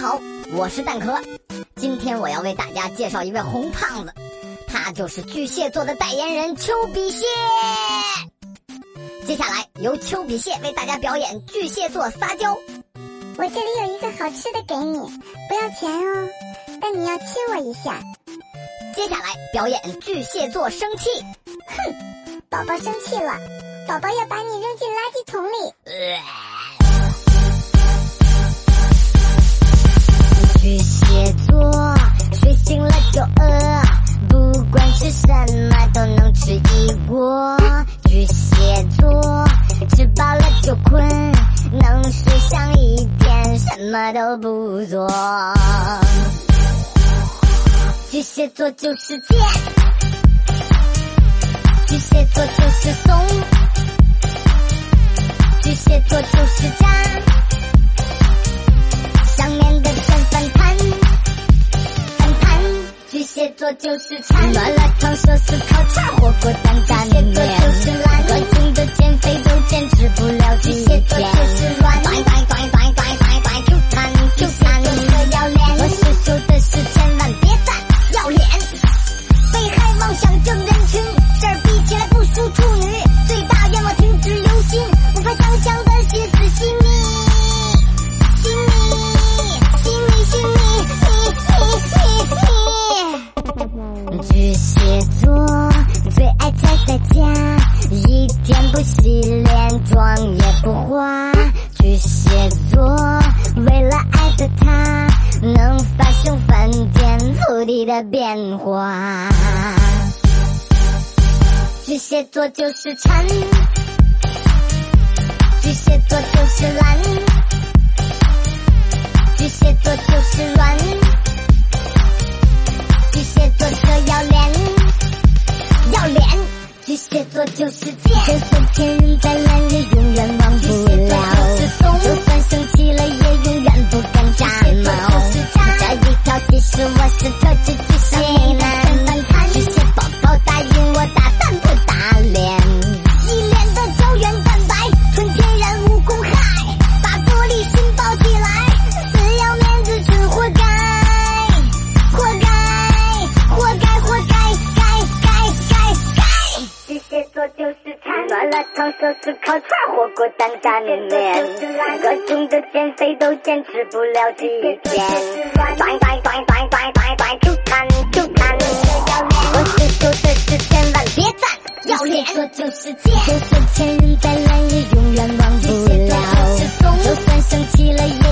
好，我是蛋壳，今天我要为大家介绍一位红胖子，他就是巨蟹座的代言人丘比蟹。接下来由丘比蟹为大家表演巨蟹座撒娇。我这里有一个好吃的给你，不要钱哦，但你要亲我一下。接下来表演巨蟹座生气。哼，宝宝生气了，宝宝要把你扔进垃圾桶里。呃什么都不做。巨蟹座就是贱，巨蟹座就是怂，巨蟹座就是渣。想念的酸酸盘，盘盘，巨蟹座就是馋，麻辣烫、寿司、烤串、火锅、担担面，天不洗脸，妆也不化。巨蟹座为了爱的他，能发生翻天覆地的变化。巨蟹座就是馋，巨蟹座就是懒，巨蟹座就是软。巨蟹座就是贱，就算前任再蓝也永远忘不了。就算生气了也永远不敢炸毛。这一套其实我是特制巨蟹男，巨蟹宝宝答应烫、寿司、烤串、火锅、担担面面，各种的减肥都坚持不了几天。拽拽拽拽拽拽拽，Q 弹 Q 弹，我是说的是千万别赞，要脸。说就是贱，就算前任再烂也永远忘不了。就算生气了也